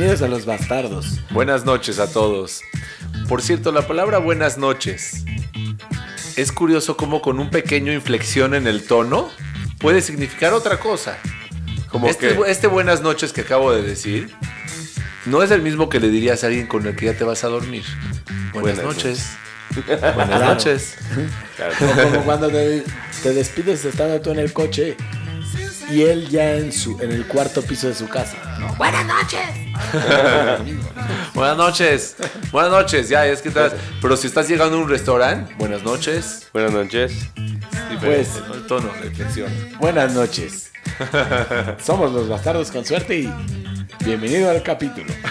Bienvenidos a Los Bastardos. Buenas noches a todos. Por cierto, la palabra buenas noches es curioso cómo con un pequeño inflexión en el tono puede significar otra cosa. Como Este, que este buenas noches que acabo de decir no es el mismo que le dirías a alguien con el que ya te vas a dormir. Buenas, Buenas noches. Buenas Claro. noches. O como cuando te, te despides estando tú en el coche y él ya en, su, en el cuarto piso de su casa. ¿no? Buenas noches. Buenas noches. Ya, es que estás. Pero si estás llegando a un restaurante, buenas noches. buenas noches. Diferente, Pues- ¿no? El tono, la inflexión. Buenas noches. Somos Los Bastardos con suerte y bienvenido al capítulo.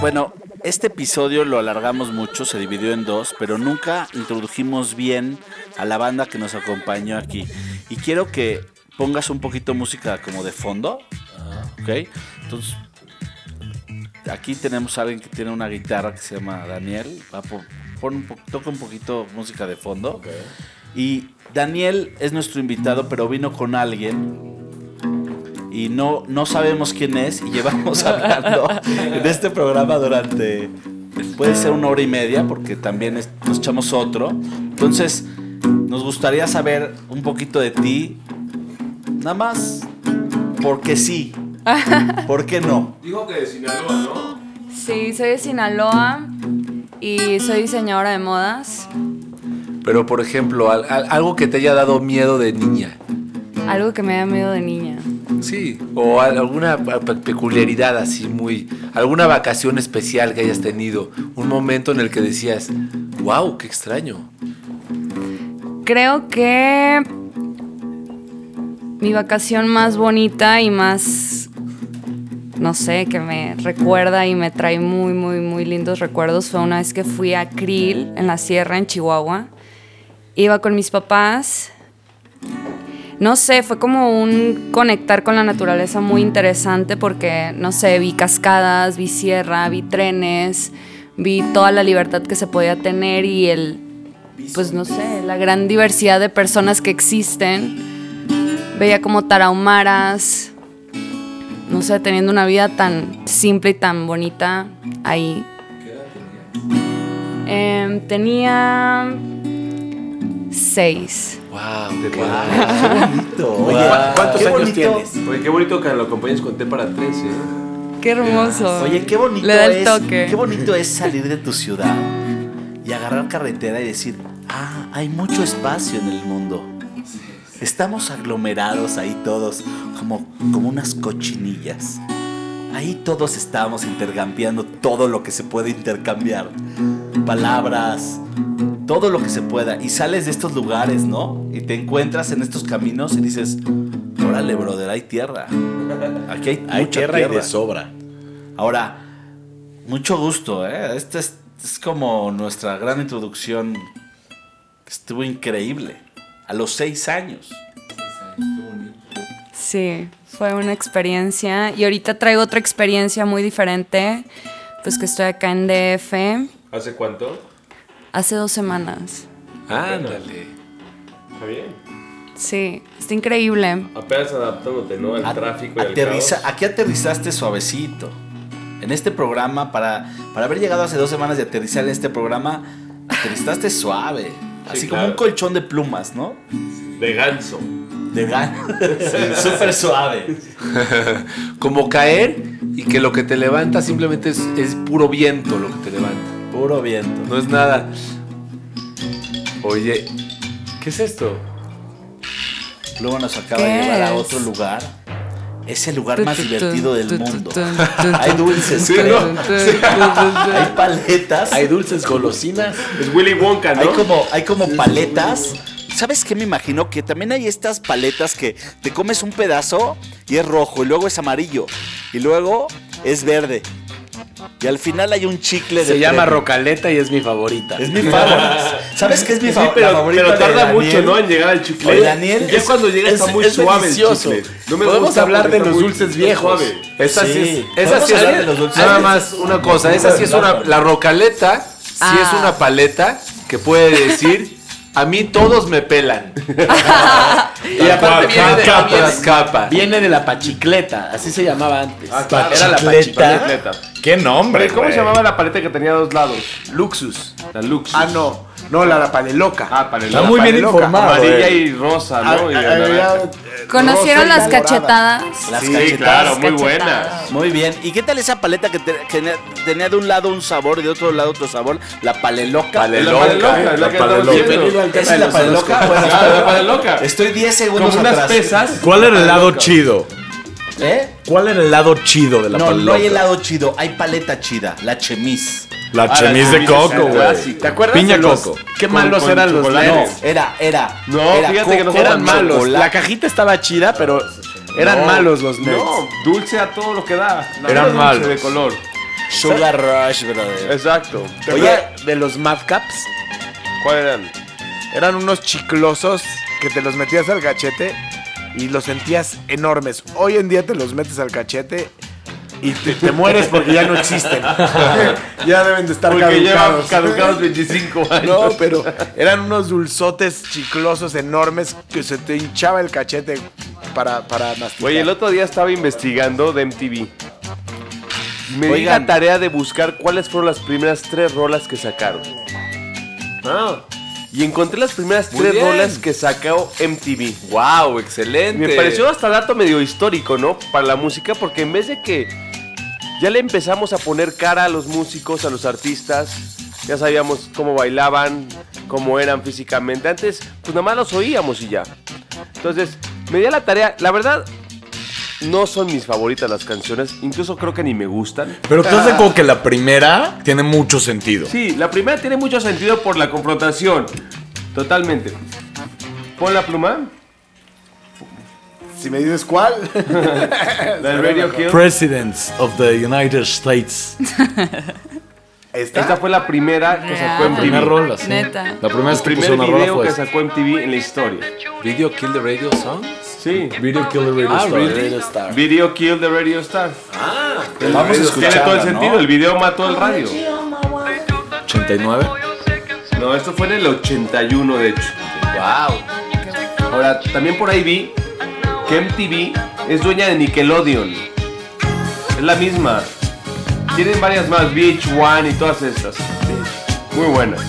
Bueno, este episodio lo alargamos mucho, se dividió en dos, pero nunca introdujimos bien a la banda que nos acompañó aquí. Y quiero que pongas un poquito música como de fondo, ¿ok? Entonces, aquí tenemos a alguien que tiene una guitarra que se llama Daniel. Va por, pon un po- toca un poquito música de fondo. Y Daniel es nuestro invitado, pero vino con alguien y no, no sabemos quién es y llevamos hablando en este programa durante puede ser una hora y media porque también es- nos echamos otro entonces nos gustaría saber un poquito de ti nada más porque sí ¿por qué no? Dijo que de Sinaloa, ¿no? Sí, soy de Sinaloa y soy diseñadora de modas. Pero, por ejemplo, al- al- algo que te haya dado miedo de niña. Algo que me da miedo de niña. Sí, o al- alguna pe- peculiaridad así muy... Alguna vacación especial que hayas tenido. Un momento en el que decías, wow, qué extraño. Creo que mi vacación más bonita y más, no sé, que me recuerda y me trae muy, muy, muy lindos recuerdos fue una vez que fui a Krill en la sierra en Chihuahua. Iba con mis papás. No sé, fue como un conectar con la naturaleza muy interesante porque, no sé, vi cascadas, vi sierra, vi trenes, vi toda la libertad que se podía tener y el, pues no sé, la gran diversidad de personas que existen. Veía como tarahumaras, no sé, teniendo una vida tan simple y tan bonita ahí. Em, tenía seis. Wow, qué bonito Oye, ¿cuántos qué años bonito. tienes? Oye, qué bonito que lo acompañes con té para tres, ¿eh? Qué hermoso. Oye, qué bonito Le da el es. toque. Qué bonito es salir de tu ciudad y agarrar carretera y decir, ah, hay mucho espacio en el mundo. Estamos aglomerados ahí todos, como, como unas cochinillas. Ahí todos estamos intercambiando todo lo que se puede intercambiar. Palabras, todo lo que se pueda. Y sales de estos lugares, ¿no? Y te encuentras en estos caminos y dices, órale, brother, hay tierra. Aquí hay, Hay mucha tierra y tierra. de sobra. Ahora, mucho gusto, ¿eh? Esta es, es como nuestra gran introducción. Estuvo increíble. A los seis años. Sí, fue una experiencia. Y ahorita traigo otra experiencia muy diferente. Pues que estoy acá en DF ¿Hace cuánto? Hace dos semanas. Ándale. Está bien. Sí, está increíble. Apenas adaptándote, ¿no? Al A- tráfico y al aterriza- caos. aquí aterrizaste suavecito. En este programa, para, para haber llegado hace dos semanas de aterrizar en este programa, aterrizaste suave. Así como un colchón de plumas, ¿no? De ganso. De gan. Súper suave. Como caer y que lo que te levanta simplemente es, es puro viento lo que te levanta. Puro viento. No es nada. Oye, ¿qué es esto? Luego nos acaba de ¿Qué llevar a otro lugar. Es el lugar más divertido del mundo. Hay dulces, creo. Hay paletas. Hay dulces golosinas. Es Willy Wonka, ¿no? Hay como, hay como paletas. ¿Sabes qué me imagino? Que también hay estas paletas que te comes un pedazo y es rojo, y luego es amarillo, y luego es verde. Y al final hay un chicle de Se llama premio. Rocaleta y es mi favorita. Es mi favorita. ¿Sabes qué es mi Sí, fa- la pero, favorita? pero tarda Daniel? mucho, ¿no? En llegar al chicle. Oye, Daniel, Ya es- cuando llega está es- muy es suave delicioso. el chicle. No me Podemos gusta hablar de está los muy- dulces está viejos. suave. Esa sí, Sí. es. Esa sí es. los dulces. Nada más una cosa. Esa sí es una. La rocaleta sí Ah. es una paleta que puede decir A mí todos me pelan. y aparte viene de Capas. capas. Viene de la pachicleta, así se llamaba antes. Ah, claro. Era la Pachicleta. ¿Qué nombre? ¿cómo se llamaba la paleta que tenía dos lados? Luxus. La Lux. Ah, no. No, la, la paleloca. Ah, el Está muy bien informado. Amarilla eh. y rosa, Ah, ¿no? Y ah, eh, ¿Conocieron rosa y las cachetadas? Las Sí, cachetadas. claro, muy cachetadas. buenas. Muy bien. ¿Y qué tal esa paleta que, te- que tenía- de un lado un sabor y de otro lado otro sabor? La paleloca. Paleloca. La paleloca. Bienvenido al tema ¿Esa de es la paleloca? Ah, la paleloca. Estoy 10 segundos Como unas pesas. ¿Cuál era el lado chido? ¿Eh? ¿Cuál era el lado chido de la No, paleloca? no hay helado chido, hay paleta chida, la chemise. La Ah, chemise de coco, güey. ¿Te acuerdas? Piña de los- coco. Qué Con- malos con eran los chocolate. No, leds. era, era. No, era fíjate que nosotros Eran malos. chocolate. La cajita estaba chida, pero eran No, malos los Neds. No, dulce a todo lo que da. Eran dulce malos. de color. Sugar Rush, brother. Exacto. ¿Te Oye. de los Mad Caps? ¿Cuáles eran? Eran unos chiclosos que te los metías al cachete y los sentías enormes. Hoy en día te los metes al cachete y te, te mueres porque ya no existen. ya deben de estar Porque caducados. caducados 25 años. No, pero eran unos dulzotes chiclosos enormes que se te hinchaba el cachete para, para masticar. Oye, el otro día estaba investigando de MTV. Me di la tarea de buscar cuáles fueron las primeras tres rolas que sacaron. Ah. Y encontré las primeras Muy tres bien. rolas que sacó MTV. Wow, excelente. Me pareció hasta dato medio histórico, ¿no? Para la música, porque en vez de que ya le empezamos a poner cara a los músicos, a los artistas, ya sabíamos cómo bailaban, cómo eran físicamente. Antes, pues nada más los oíamos y ya. Entonces, me di a la tarea. La verdad, no son mis favoritas las canciones, incluso creo que ni me gustan. Pero te hace como que la primera tiene mucho sentido. Sí, la primera tiene mucho sentido por la confrontación. Totalmente. Pon la pluma. Si me dices cuál. La del Radio Kill. Presidents of the United States. Esta fue la primera que sacó. MTV. Primera rola, sí. Neta. La primera que primer puso una rola video fue que esta. sacó MTV en la historia. Video Kill the Radio Song. Sí. Video Kill the Radio Ah, Star. Video Kill the Radio Star. Vamos a Tiene escucharla, todo el ¿no? sentido. El video mató el radio. 89. No, esto fue en el 81, de hecho. Wow. Ahora, también por ahí vi que MTV es dueña de Nickelodeon. Es la misma. Tienen varias más, VH1 y todas estas. Muy buenas.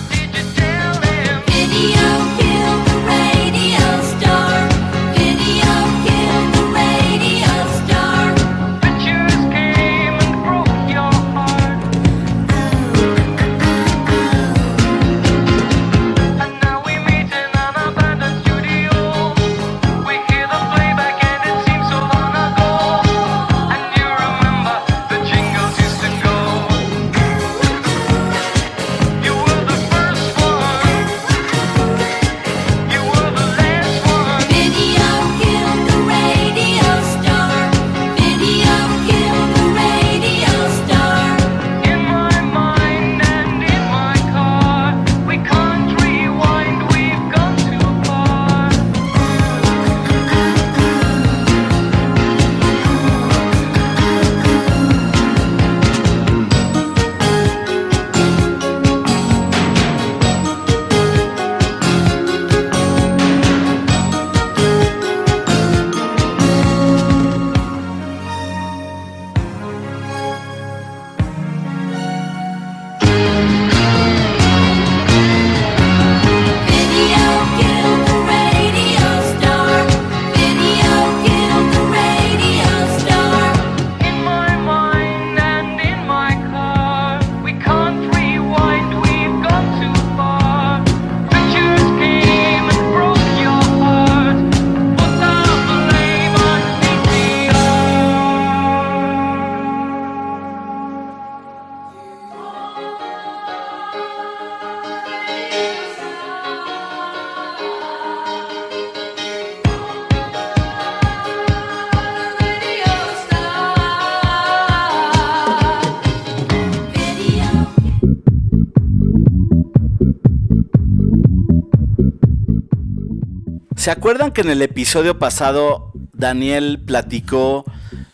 ¿Se acuerdan que en el episodio pasado Daniel platicó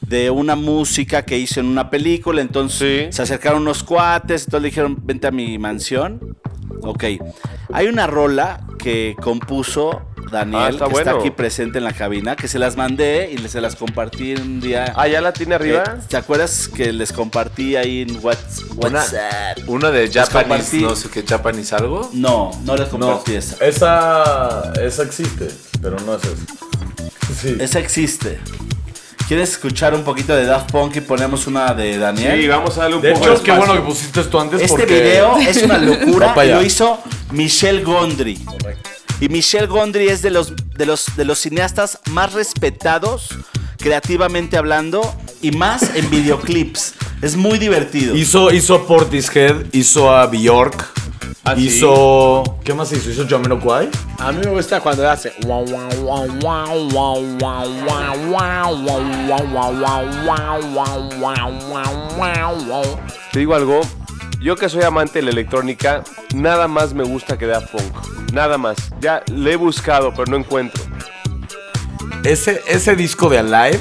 de una música que hizo en una película? Entonces Sí. se acercaron unos cuates, entonces le dijeron, vente a mi mansión. Ok. Hay una rola que compuso Ah, Daniel, está que está aquí presente en la cabina, que se las mandé y se las compartí un día. Ah, ¿ya la tiene arriba? Eh, ¿Te acuerdas que les compartí ahí en Whats- WhatsApp? una de Japanese, no sé qué, Japanese algo. No, no les No, compartí esa. esa, esa existe, pero no es esa. Sí. Esa existe. ¿Quieres escuchar un poquito de Daft Punk y ponemos una de Daniel? Sí, vamos a darle un De poco hecho, de qué espacio. bueno que pusiste esto antes Este porque... video es una locura y lo hizo Michelle Gondry. Y Michelle Gondry es de los, de, los, de los cineastas más respetados, creativamente hablando, y más en videoclips. Es muy divertido. Hizo, hizo a Portishead, hizo a Bjork, Ah, sí. hizo... ¿Qué más hizo? ¿Hizo Jamiroquai? A mí me gusta cuando hace. Te digo algo, yo que soy amante de la electrónica, nada más me gusta que Daft Punk. Nada más. Ya le he buscado, pero no encuentro. Ese, ese disco de Alive,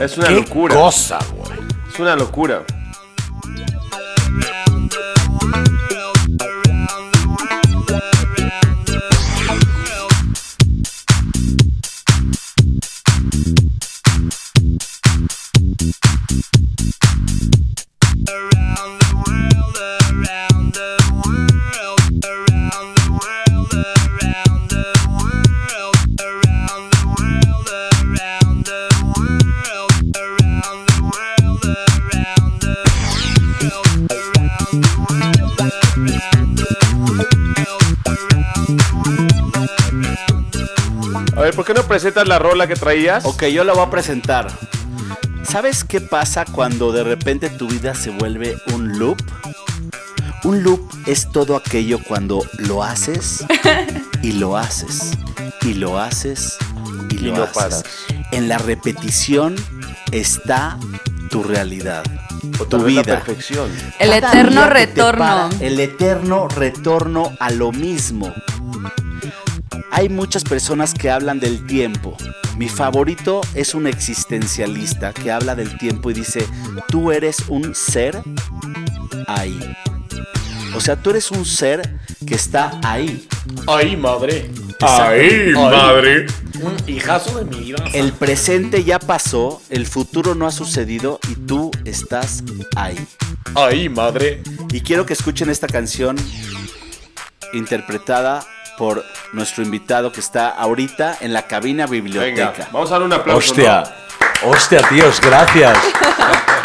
Es una qué locura. cosa, güey. Es una locura. Presentas la rola que traías? Ok, yo la voy a presentar. ¿Sabes qué pasa cuando de repente tu vida se vuelve un loop? Un loop es todo aquello cuando lo haces y lo haces y lo haces y lo no haces. paras. En la repetición está tu realidad, O tu vez la vida. perfección. El Cada eterno retorno. para, el eterno retorno a lo mismo. Hay muchas personas que hablan del tiempo. Mi favorito es un existencialista que habla del tiempo y dice, tú eres un ser ahí. O sea, tú eres un ser que está ahí. Ay, madre. ¡Ay, madre! Un hijazo de mi vida. El presente ya pasó, el futuro no ha sucedido y tú estás ahí. Ay, madre. Y quiero que escuchen esta canción interpretada por nuestro invitado que está ahorita en la cabina Venga, biblioteca. vamos a darle un aplauso. Hostia, hostia, tíos, gracias.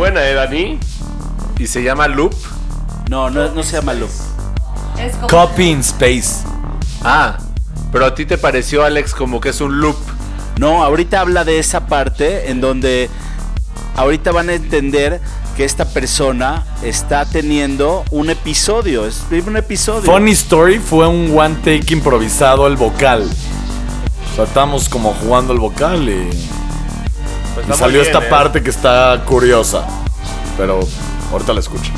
buena, ¿eh, Dani? Y se llama Loop. No, no, no se llama loop. Es como- Copy in Space. Ah, pero a ti te pareció, Alex, como que es un loop. No, ahorita habla de esa parte en donde ahorita van a entender que esta persona está teniendo un episodio. Es un episodio. Funny Story fue un one take improvisado el vocal. O sea, estamos como jugando el vocal y, pues salió esta eh. parte que está curiosa. Pero ahorita la escucho.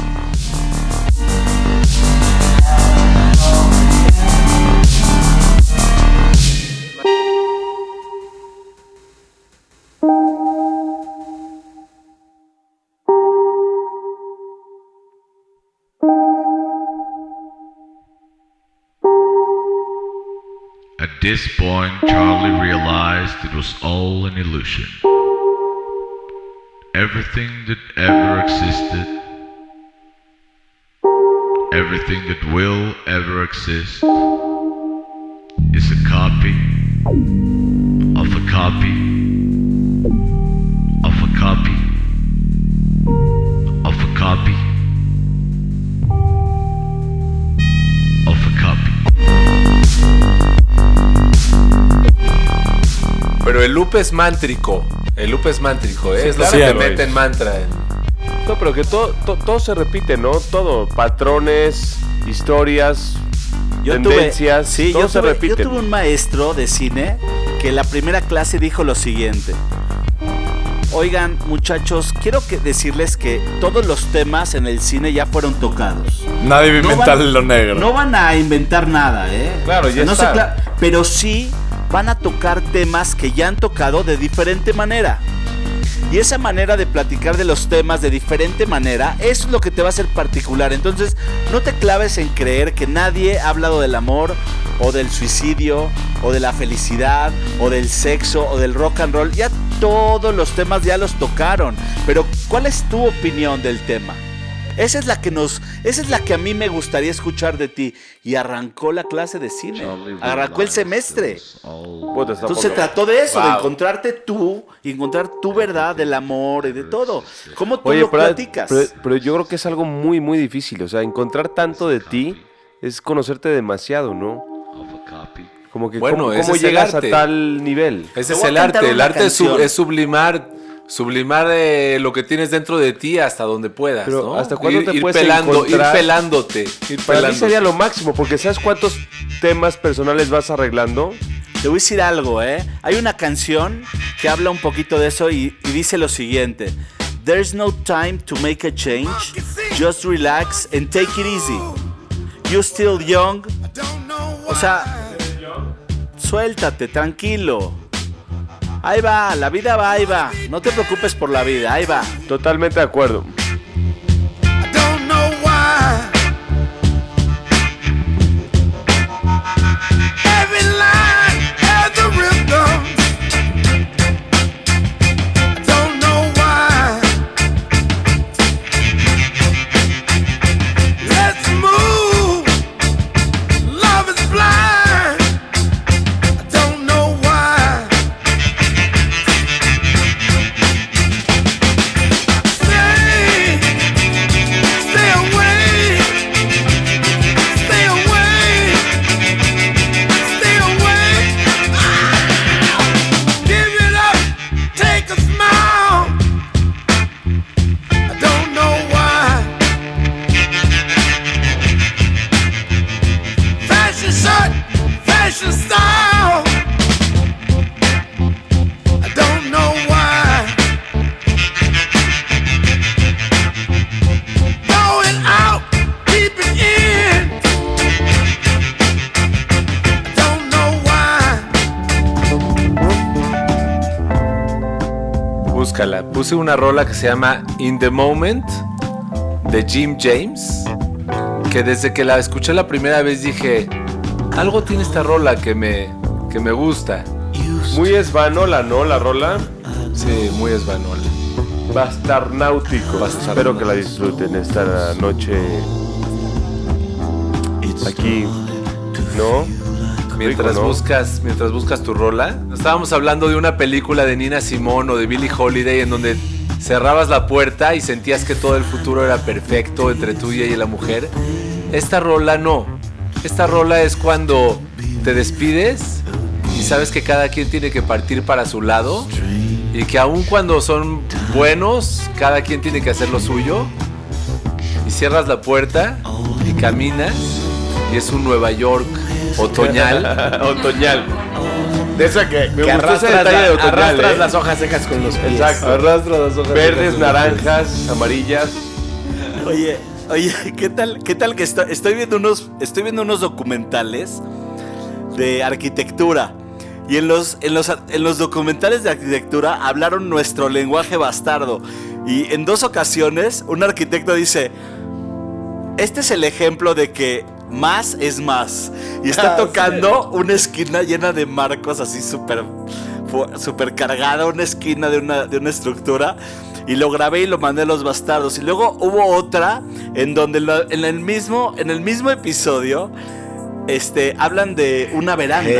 At this point, Charlie realized it was all an illusion. Everything that ever existed, everything that will ever exist, is a copy of a copy of a copy of a copy of a copy. Pero el loop es mántrico. El loop es mántrico, ¿eh? es lo claro que que te mete es. en mantra. en- No, pero que todo, to- todo se repite, ¿no? Todo. Patrones, historias, Yo tendencias. tuve, sí, todo yo se tuve, yo repite. tuve un maestro de cine que en la primera clase dijo lo siguiente. Oigan, muchachos, quiero que decirles que todos los temas en el cine ya fueron tocados. Nadie va a No inventar van- lo negro. No van a inventar nada, ¿eh? Claro, ya no está. se cla- pero sí van a tocar temas que ya han tocado de diferente manera. Y esa manera de platicar de los temas de diferente manera, es lo que te va a hacer particular. Entonces, no te claves en creer que nadie ha hablado del amor, o del suicidio, o de la felicidad, o del sexo, o del rock and roll. Ya todos los temas ya los tocaron. Pero, ¿cuál es tu opinión del tema? Esa es la que nos, esa es la que a mí me gustaría escuchar de ti. Y arrancó la clase de cine. Arrancó el semestre. Puta, está Entonces se trató de eso, de encontrarte tú y encontrar tu verdad del amor y de todo. ¿Cómo tú Oye, lo pero, platicas? pero- pero yo creo que es algo muy, muy difícil. O sea, encontrar tanto de ti es conocerte demasiado, ¿no? Como que Bueno, cómo, llegas a tal nivel. Ese es el arte. El arte es, sub- canción. es sublimar, sublimar eh, lo que tienes dentro de ti hasta donde puedas. Pero, ¿no? ¿hasta cuándo ir, te ir puedes pelando, ir encontrar? pelándote, ir Para mí pelándote. sería lo máximo, porque ¿sabes cuántos temas personales vas arreglando? Te voy a decir algo, ¿eh? Hay una canción que habla un poquito de eso y, y dice lo siguiente. There's no time to make a change. Just relax and take it easy. You're still young. O sea, suéltate, tranquilo. Ahí va, la vida va, ahí va. No te preocupes por la vida, ahí va. Totalmente de acuerdo. Una rola que se llama In the Moment de Jim James. Que desde que la escuché la primera vez dije, algo tiene esta rola que me, que me gusta. Muy esvanola, ¿no? La rola. Sí, muy esvanola. Bastarnáutico. Espero que la disfruten esta noche. Aquí. ¿No? Mientras Rico, ¿no? buscas, mientras buscas tu rola. Estábamos hablando de una película de Nina Simone o de Billie Holiday en donde cerrabas la puerta y sentías que todo el futuro era perfecto entre tú y la mujer. Esta rola no. Esta rola es cuando te despides y sabes que cada quien tiene que partir para su lado y que aun cuando son buenos, cada quien tiene que hacer lo suyo. Y cierras la puerta y caminas y es un Nueva York otoñal. Otoñal. De esa que, Me que gustó ese arrastras, detalle la- de otoñal, arrastras ¿eh? las hojas secas con los pies. Exacto. Arrastra las hojas. Verdes, naranjas, amarillas. Oye, oye, ¿qué tal, qué tal que estoy, estoy viendo unos, estoy viendo unos documentales de arquitectura. Y en los, en, los, en los documentales de arquitectura hablaron nuestro lenguaje bastardo. Y en dos ocasiones un arquitecto dice, este es el ejemplo de que más es más. Y está Ah, tocando una esquina llena de marcos así súper súper cargada, una esquina de una, de una estructura. Y lo grabé y lo mandé a los bastardos. Y luego hubo otra en donde lo- en, el mismo, en el mismo episodio este, hablan de una veranda.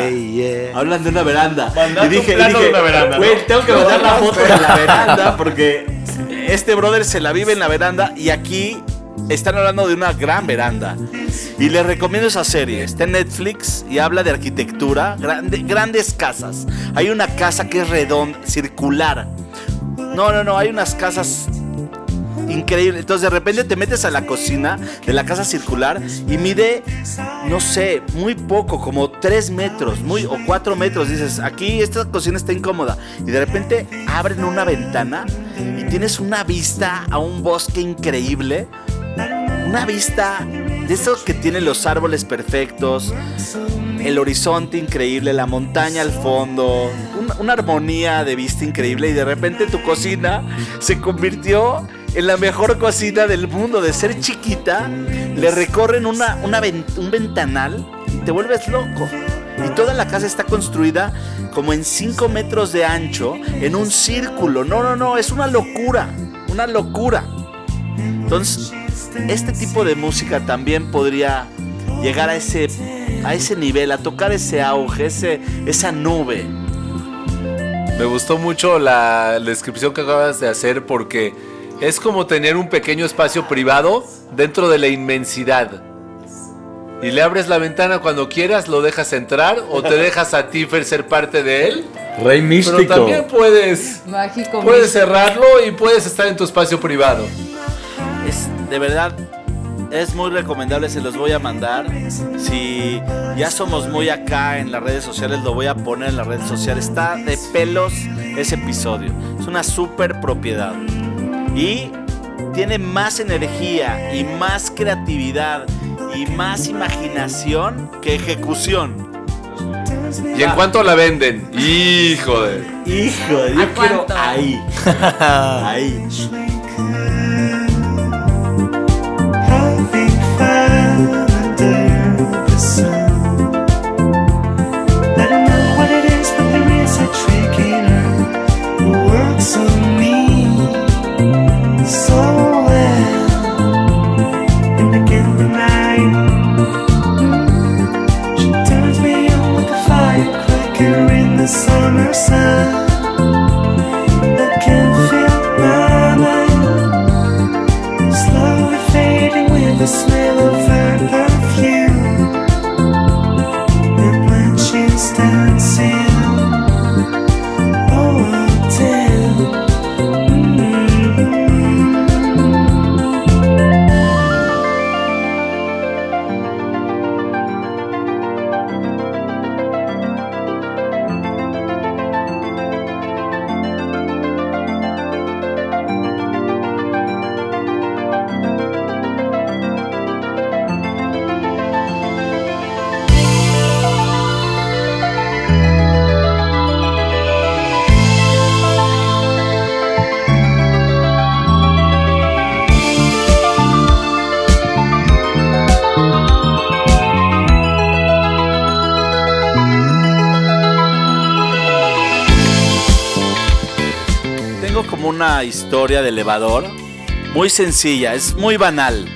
Hablan de una veranda. Mandaste y un veranda, Güey, ¿no? tengo que mandar la foto de la veranda porque este brother se la vive en la veranda y aquí están hablando de una gran veranda. Y les recomiendo esa serie. Está en Netflix y habla de arquitectura, grande- grandes casas. Hay una casa que es redonda, circular. No, no, no, hay unas casas increíbles. Entonces de repente te metes a la cocina de la casa circular y mide, no sé, muy poco, como 3 metros, muy, o 4 metros. Dices, aquí esta cocina está incómoda. Y de repente abren una ventana y tienes una vista a un bosque increíble. Una vista de esos que tienen los árboles perfectos, el horizonte increíble, la montaña al fondo, un- una armonía de vista increíble y de repente tu cocina se convirtió en la mejor cocina del mundo. De ser chiquita, le recorren una, un ventanal y te vuelves loco. Y toda la casa está construida como en 5 metros de ancho, en un círculo. No, no, no, es una locura, una locura. Entonces, este tipo de música también podría llegar a ese, a ese nivel, a tocar ese auge, ese, esa nube. Me gustó mucho la, descripción que acabas de hacer porque es como tener un pequeño espacio privado dentro de la inmensidad. Y le abres la ventana cuando quieras, lo dejas entrar o te dejas a ti Fer, ser parte de él. Rey místico. Pero también puedes, Mágico. puedes místico. cerrarlo y puedes estar en tu espacio privado. Es de verdad, es muy recomendable, se los voy a mandar. Si ya somos muy acá en las redes sociales, lo voy a poner en las redes sociales. Está de pelos ese episodio. Es una super propiedad. Y tiene más energía y más creatividad y más imaginación que ejecución. ¿Y en cuánto la venden? Hijo de... Hijo, yo ¿A quiero ahí. ahí. Una historia de elevador muy sencilla, es muy banal.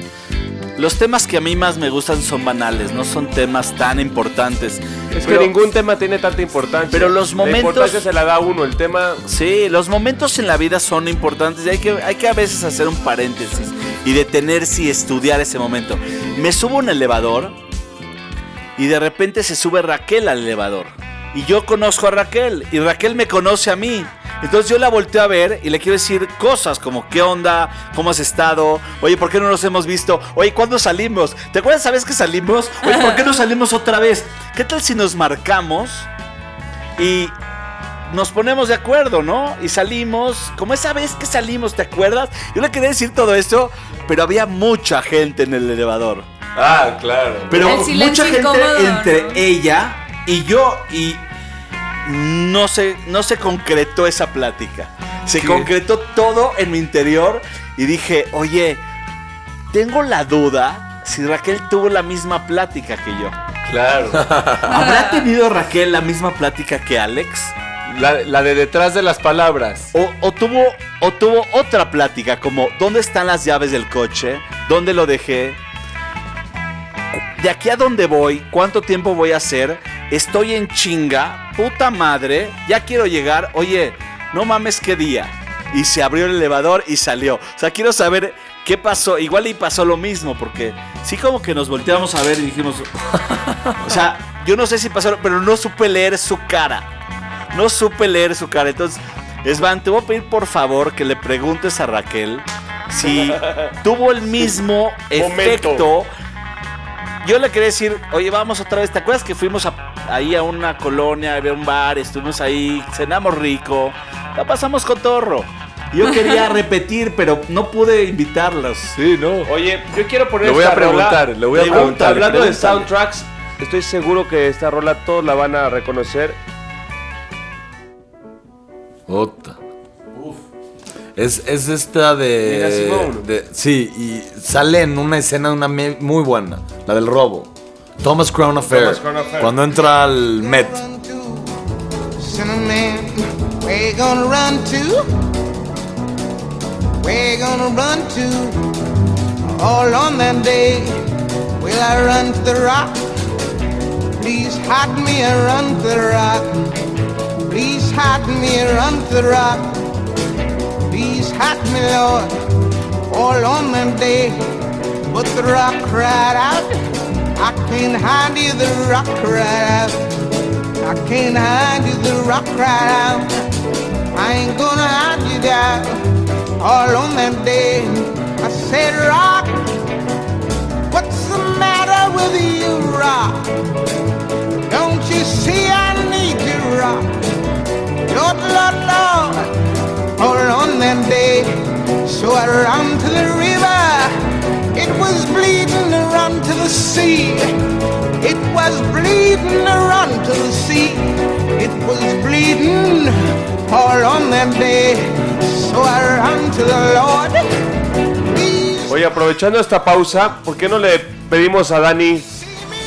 Los temas que a mí más me gustan son banales, no son temas tan importantes. Es Pero- que ningún tema tiene tanta importancia. Pero los La momentos- importancia se la da uno, el tema. Sí, los momentos en la vida son importantes y hay que, hay que a veces hacer un paréntesis y detenerse y estudiar ese momento. Me subo a un elevador y de repente se sube Raquel al elevador. Y yo conozco a Raquel y Raquel me conoce a mí. Entonces yo la volteo a ver y le quiero decir cosas como ¿qué onda? ¿Cómo has estado? Oye, ¿por qué no nos hemos visto? Oye, ¿cuándo salimos? ¿Te acuerdas sabes que salimos? Oye, ¿por qué no salimos otra vez? ¿Qué tal si nos marcamos y nos ponemos de acuerdo, ¿no? Y salimos, como esa vez que salimos, ¿te acuerdas? Yo le quería decir todo esto, pero había mucha gente en el elevador. Ah, claro. Pero El mucha gente incómodo, entre ¿no? ella y yo y no se, no se concretó esa plática. Se ¿Qué? concretó todo en mi interior y dije, oye, tengo la duda si Raquel tuvo la misma plática que yo. Claro. ¿Habrá tenido Raquel la misma plática que Alex? La, la de detrás de las palabras. O, o tuvo, o tuvo otra plática como ¿dónde están las llaves del coche? ¿Dónde lo dejé? De aquí a dónde voy, ¿cuánto tiempo voy a hacer? Estoy en chinga, puta madre, ya quiero llegar. Oye, no mames qué día. Y se abrió el elevador y salió. O sea, quiero saber qué pasó. Igual y pasó lo mismo, porque sí como que nos volteamos a ver y dijimos, o sea, yo no sé si pasó, pero no supe leer su cara. No supe leer su cara. Entonces, Esvan, te voy a pedir por favor que le preguntes a Raquel si tuvo el mismo efecto. Yo le quería decir, oye, vamos otra vez. ¿Te acuerdas que fuimos a- ahí a una colonia, a ver un bar, estuvimos ahí, cenamos rico, la pasamos con torro? Yo quería repetir, pero no pude invitarlos. Sí, no. Oye, yo quiero poner Le voy a rola. preguntar, le voy a Pregunta, preguntar, Hablando de soundtracks, estoy seguro que esta rola todos la van a reconocer. Puta. Es, es esta de, Simone. de- Sí, y sale en una escena una muy buena, la del robo. Thomas Crown Affair. Thomas Crown Affair. Cuando entra al Met. Cinnamon, where gonna run to? Where you gonna run to? All on that day, will I run to the rock? Please hide me and run to the rock. Please hide me and run to the rock. Please hide me, Lord, all on that day. But the rock cried out, I can't hide you, the rock out. I can't hide you, the rock out. I ain't gonna hide you down all on that day. I said, Rock, what's the matter with you, Rock? Don't you see I need you, Rock? Lord, Lord, Lord, all on that day. So I ran to the river. It was bleeding run to the sea. It was bleeding run to the sea. It was bleeding all on that day. So I ran to the Lord. Oye, aprovechando esta pausa, ¿por qué no le pedimos a Dani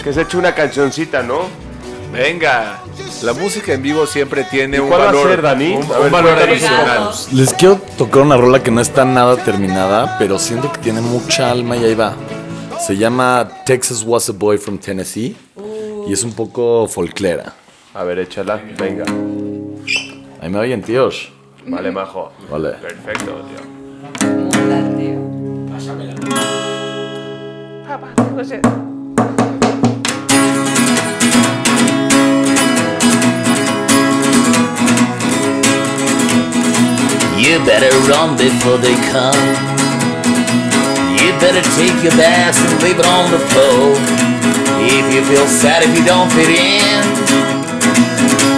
que se eche una cancioncita, no? Venga. La música en vivo siempre tiene ¿Y un cuál va a valor, ser, Dani? un, A un ver, valor adicional. Les quiero tocar una rola que no está nada terminada, pero siento que tiene mucha alma y ahí va. Se llama Texas Was a Boy from Tennessee y es un poco folclera. A ver, échala, venga. Ahí me oyen, tíos. Vale, majo. Vale. Perfecto, tío. Muda, tío. You better run before they come. You better take your bags and leave it on the floor. If you feel sad if you don't fit in,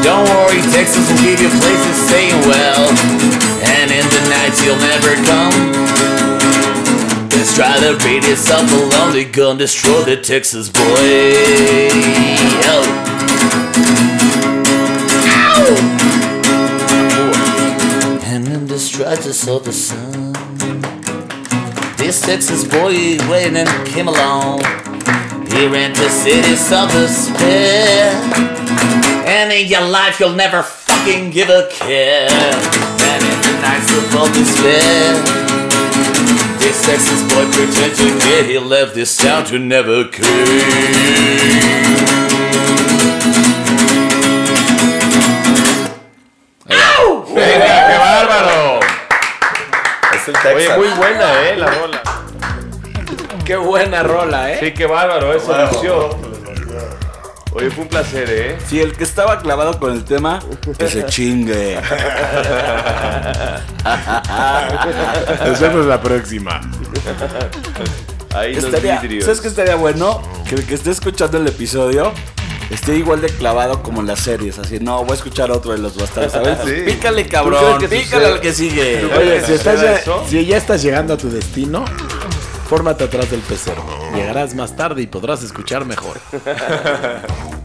don't worry, Texas will give you a place to stay well. And in the night you'll never come. Let's try to beat yourself alone, they're gonna destroy the Texas boy. Oh. And the stretches of the sun, this Texas boy and came along. He ran to cities of despair. And in your life, you'll never fucking give a care. And in the nights of all despair, this Texas boy pretended to care. He left this town to never care. Oye, muy buena, ¿eh? La rola. Qué buena rola, ¿eh? Sí, qué bárbaro, eso lució. Oye, fue un placer, ¿eh? Si el que estaba clavado con el tema, que se chingue. Nos vemos la próxima. Ahí los Estaría- vidrios. ¿Sabes qué estaría bueno? Que el que esté escuchando el episodio esté igual de clavado como en las series. Así, no, voy a escuchar otro de los bastardos. Sí. Pícale, ¿Tú cabrón. Pícale al que sigue. Oye, si, estás ¿Será ya, si ya estás llegando a tu destino, fórmate atrás del pecero. Llegarás más tarde y podrás escuchar mejor.